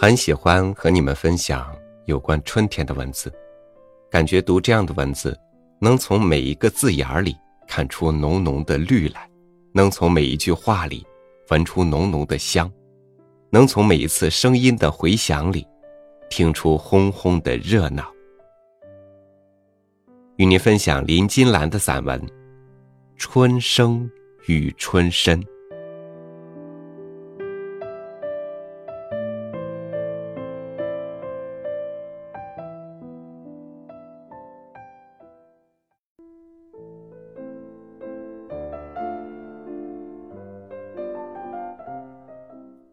很喜欢和你们分享有关春天的文字，感觉读这样的文字，能从每一个字眼里看出浓浓的绿来，能从每一句话里闻出浓浓的香，能从每一次声音的回响里听出轰轰的热闹。与您分享林金兰的散文《春生与春深》。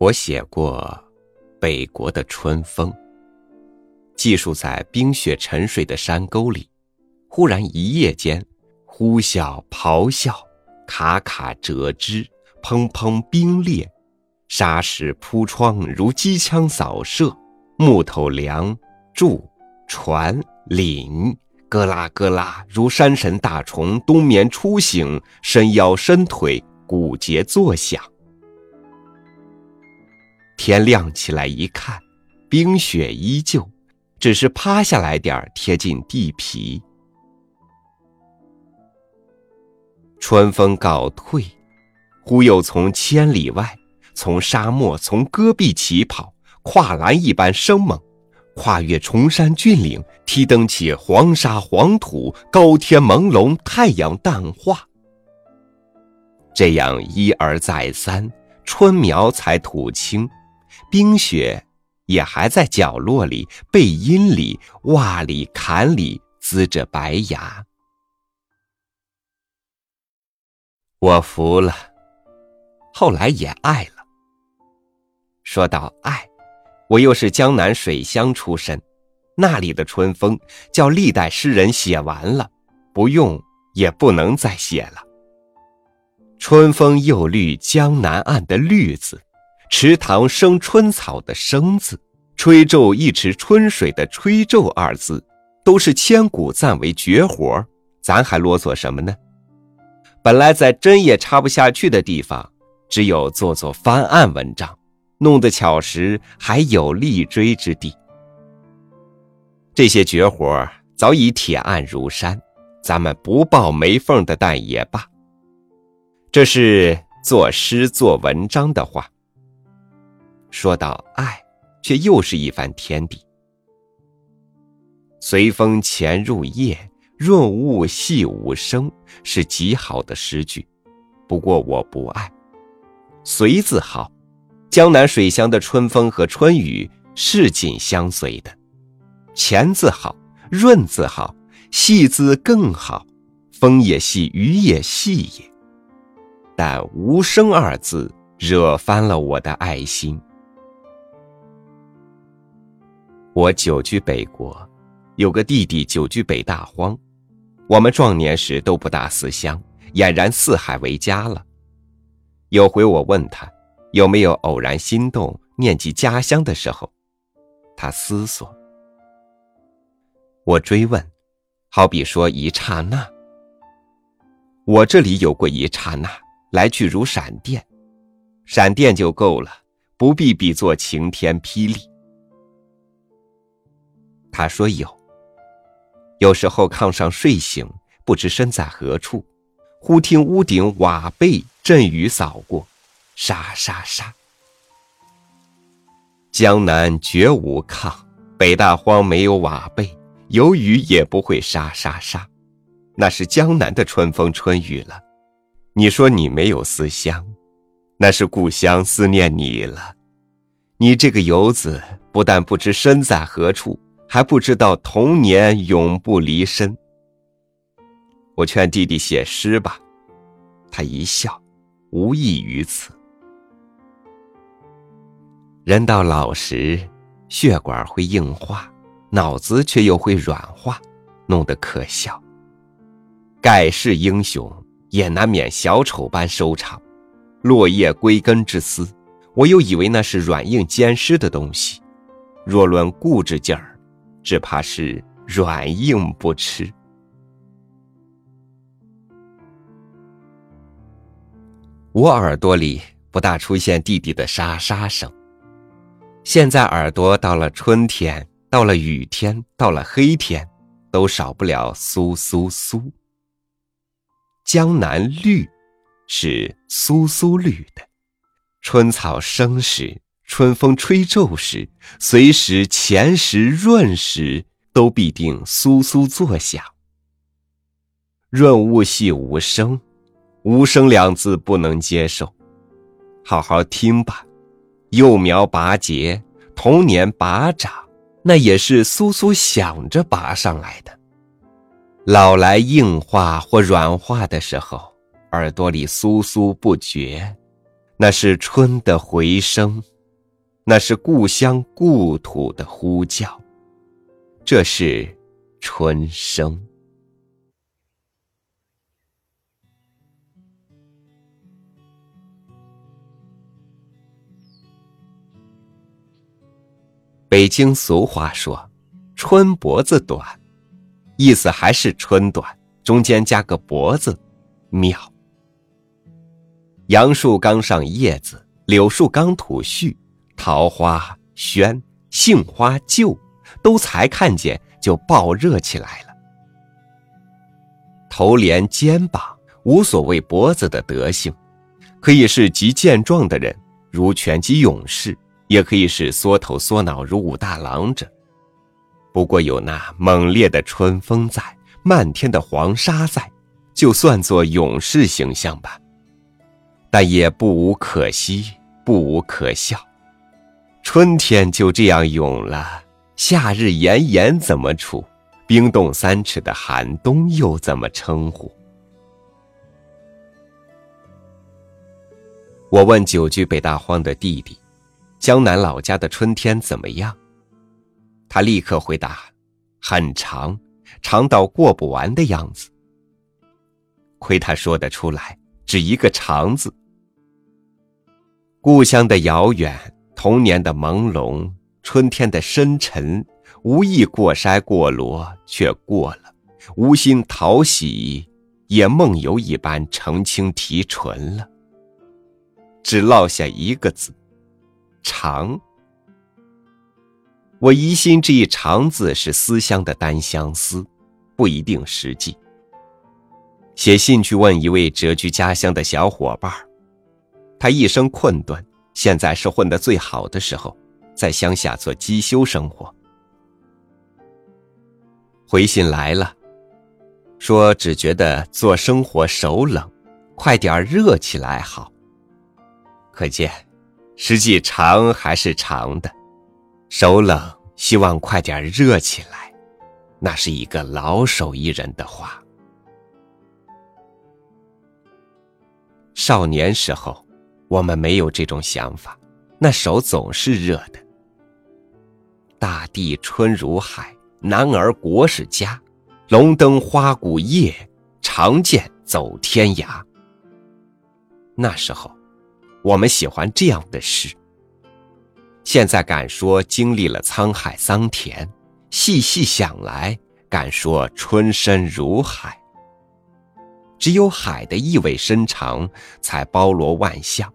我写过北国的春风，记述在冰雪沉睡的山沟里，忽然一夜间，呼啸咆哮，卡卡折枝，砰砰冰裂，沙石铺窗如机枪扫射，木头梁柱船岭咯啦咯啦如山神大虫冬眠初醒，伸腰伸腿，骨节作响。天亮起来一看，冰雪依旧，只是趴下来点儿贴近地皮。春风告退，忽又从千里外，从沙漠，从戈壁起跑，跨栏一般生猛，跨越崇山峻岭，踢蹬起黄沙黄土，高天朦胧，太阳淡化。这样一而再三，春苗才吐青。冰雪也还在角落里、背阴里、洼里、坎里滋着白牙。我服了，后来也爱了。说到爱，我又是江南水乡出身，那里的春风叫历代诗人写完了，不用也不能再写了。春风又绿江南岸的绿字。池塘生春草的“生”字，吹皱一池春水的“吹皱”二字，都是千古赞为绝活咱还啰嗦什么呢？本来在针也插不下去的地方，只有做做翻案文章，弄得巧时还有立锥之地。这些绝活早已铁案如山，咱们不爆没缝的蛋也罢。这是作诗做文章的话。说到爱，却又是一番天地。随风潜入夜，润物细无声，是极好的诗句。不过我不爱。随字好，江南水乡的春风和春雨是紧相随的。潜字好，润字好，细字更好。风也细，雨也细也。但无声二字惹翻了我的爱心。我久居北国，有个弟弟久居北大荒。我们壮年时都不大思乡，俨然四海为家了。有回我问他，有没有偶然心动、念及家乡的时候，他思索。我追问，好比说一刹那。我这里有过一刹那，来去如闪电，闪电就够了，不必比作晴天霹雳。他说有。有时候炕上睡醒，不知身在何处，忽听屋顶瓦背阵雨扫过，沙沙沙。江南绝无炕，北大荒没有瓦背，有雨也不会沙沙沙。那是江南的春风春雨了。你说你没有思乡，那是故乡思念你了。你这个游子，不但不知身在何处。还不知道童年永不离身。我劝弟弟写诗吧，他一笑，无异于此。人到老时，血管会硬化，脑子却又会软化，弄得可笑。盖世英雄也难免小丑般收场，落叶归根之思，我又以为那是软硬兼施的东西。若论固执劲儿。只怕是软硬不吃。我耳朵里不大出现弟弟的沙沙声，现在耳朵到了春天，到了雨天，到了黑天，都少不了苏苏苏。江南绿，是苏苏绿的。春草生时，春风吹皱时，随时前时润时，都必定苏苏作响。润物细无声，无声两字不能接受。好好听吧。幼苗拔节，童年拔长，那也是苏苏响着拔上来的。老来硬化或软化的时候，耳朵里酥酥不绝，那是春的回声，那是故乡故土的呼叫，这是春声。北京俗话说：“春脖子短”，意思还是春短，中间加个脖子，妙。杨树刚上叶子，柳树刚吐絮，桃花宣，杏花旧，都才看见就爆热起来了。头连肩膀，无所谓脖子的德性，可以是极健壮的人，如拳击勇士。也可以是缩头缩脑如武大郎者，不过有那猛烈的春风在，漫天的黄沙在，就算作勇士形象吧。但也不无可惜，不无可笑。春天就这样永了，夏日炎炎怎么处？冰冻三尺的寒冬又怎么称呼？我问久居北大荒的弟弟。江南老家的春天怎么样？他立刻回答：“很长，长到过不完的样子。”亏他说得出来，只一个“长”字。故乡的遥远，童年的朦胧，春天的深沉，无意过筛过罗，却过了；无心讨喜，也梦游一般澄清提纯了。只落下一个字。长，我疑心这一长字是思乡的单相思，不一定实际。写信去问一位谪居家乡的小伙伴他一生困顿，现在是混得最好的时候，在乡下做机修生活。回信来了，说只觉得做生活手冷，快点热起来好。可见。实际长还是长的，手冷，希望快点热起来，那是一个老手艺人的话。少年时候，我们没有这种想法，那手总是热的。大地春如海，男儿国是家，龙灯花鼓夜，长剑走天涯。那时候。我们喜欢这样的诗。现在敢说经历了沧海桑田，细细想来，敢说春深如海。只有海的意味深长，才包罗万象。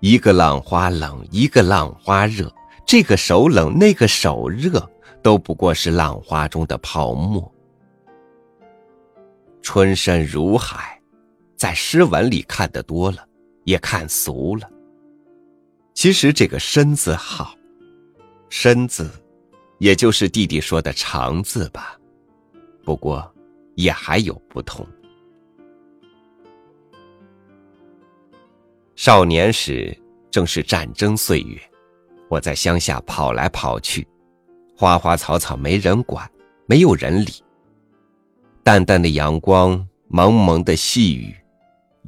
一个浪花冷，一个浪花热，这个手冷，那个手热，都不过是浪花中的泡沫。春深如海，在诗文里看得多了。也看俗了。其实这个“深”字好，“深”字，也就是弟弟说的“长”字吧。不过，也还有不同。少年时正是战争岁月，我在乡下跑来跑去，花花草草没人管，没有人理。淡淡的阳光，蒙蒙的细雨，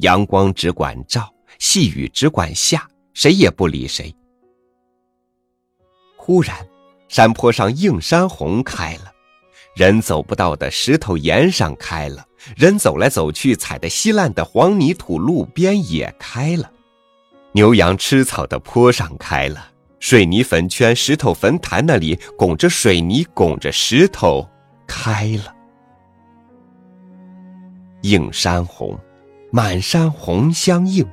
阳光只管照。细雨只管下，谁也不理谁。忽然，山坡上映山红开了，人走不到的石头岩上开了，人走来走去踩的稀烂的黄泥土路边也开了，牛羊吃草的坡上开了，水泥坟圈、石头坟坛那里拱着水泥、拱着石头开了。映山红，满山红相映。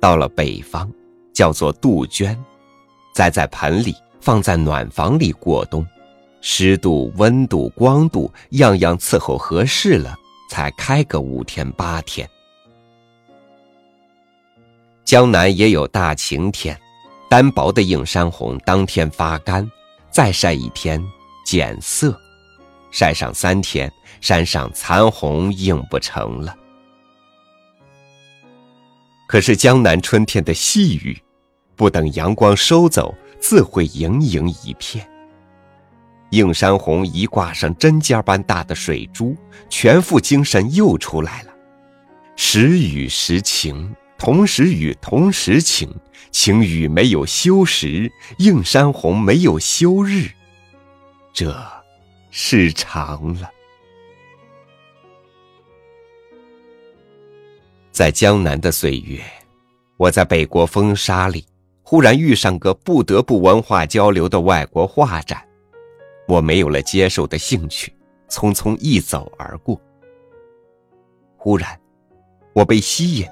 到了北方，叫做杜鹃，栽在盆里，放在暖房里过冬，湿度、温度、光度样样伺候合适了，才开个五天八天。江南也有大晴天，单薄的映山红当天发干，再晒一天减色，晒上三天，山上残红映不成了。可是江南春天的细雨，不等阳光收走，自会盈盈一片。映山红一挂上针尖般大的水珠，全副精神又出来了。时雨时晴，同时雨同时晴，晴雨没有休时，映山红没有休日，这是长了。在江南的岁月，我在北国风沙里，忽然遇上个不得不文化交流的外国画展，我没有了接受的兴趣，匆匆一走而过。忽然，我被吸引，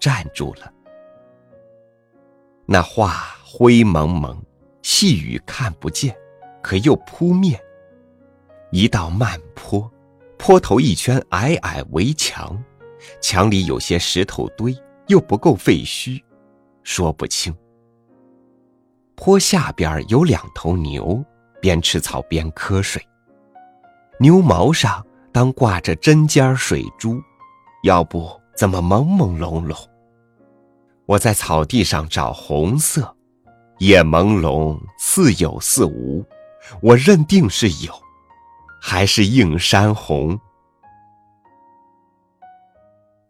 站住了。那画灰蒙蒙，细雨看不见，可又扑面。一道慢坡，坡头一圈矮矮围墙。墙里有些石头堆，又不够废墟，说不清。坡下边有两头牛，边吃草边瞌睡。牛毛上当挂着针尖水珠，要不怎么朦朦胧胧？我在草地上找红色，也朦胧，似有似无。我认定是有，还是映山红。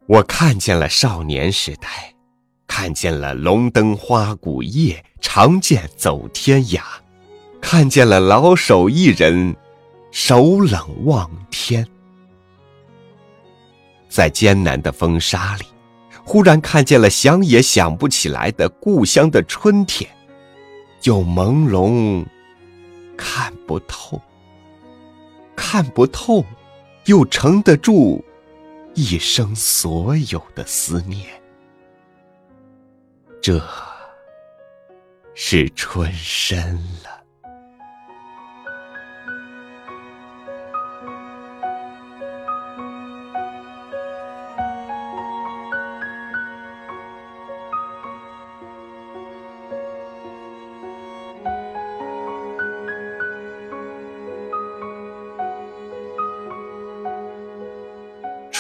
我看见了少年时代，看见了龙灯花鼓夜，长剑走天涯，看见了老手艺人，手冷望天。在艰难的风沙里，忽然看见了想也想不起来的故乡的春天，又朦胧，看不透，看不透，又撑得住。一生所有的思念，这是春深了。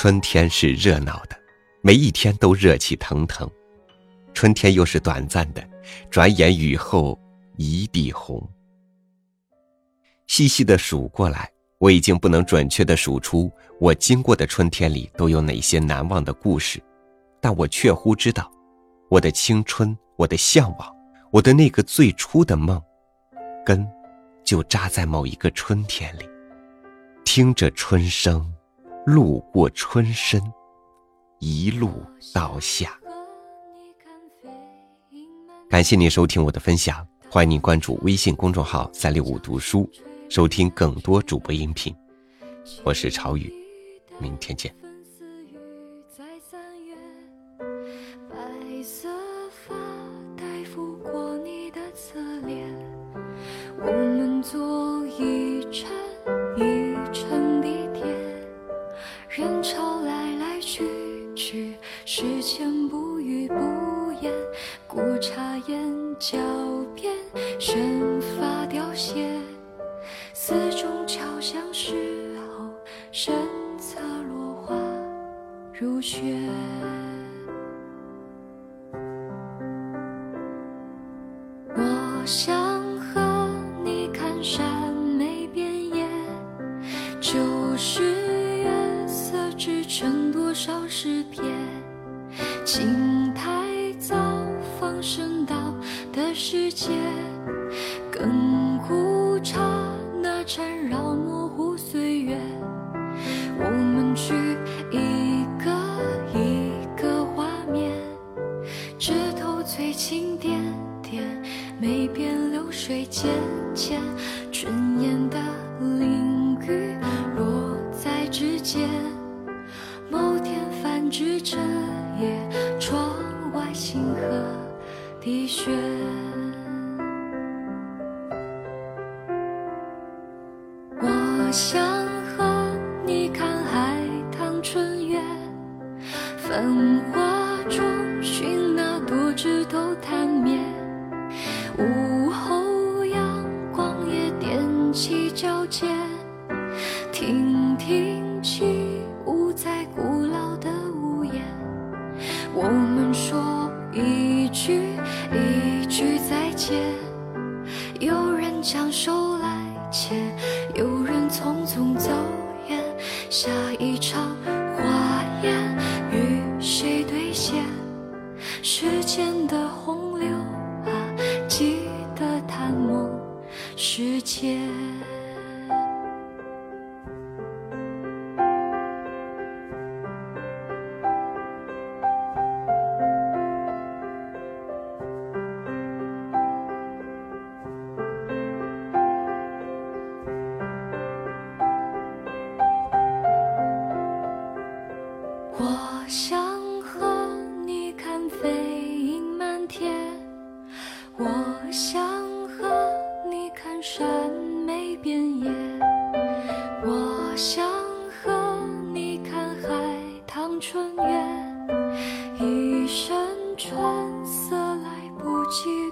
春天是热闹的，每一天都热气腾腾。春天又是短暂的，转眼雨后一地红。细细的数过来，我已经不能准确的数出我经过的春天里都有哪些难忘的故事，但我确乎知道，我的青春，我的向往，我的那个最初的梦，根就扎在某一个春天里，听着春声。路过春深，一路到下。感谢您收听我的分享，欢迎您关注微信公众号“三六五读书”，收听更多主播音频。我是朝雨，明天见。我想和你看山没边野，就是月色织成多少诗篇。青苔早放生到的世界，梅边流水溅溅，春燕的翎羽落在指尖。某天泛指着。夜，窗外星河滴血。交接听听想和你看海棠春月一身春色来不及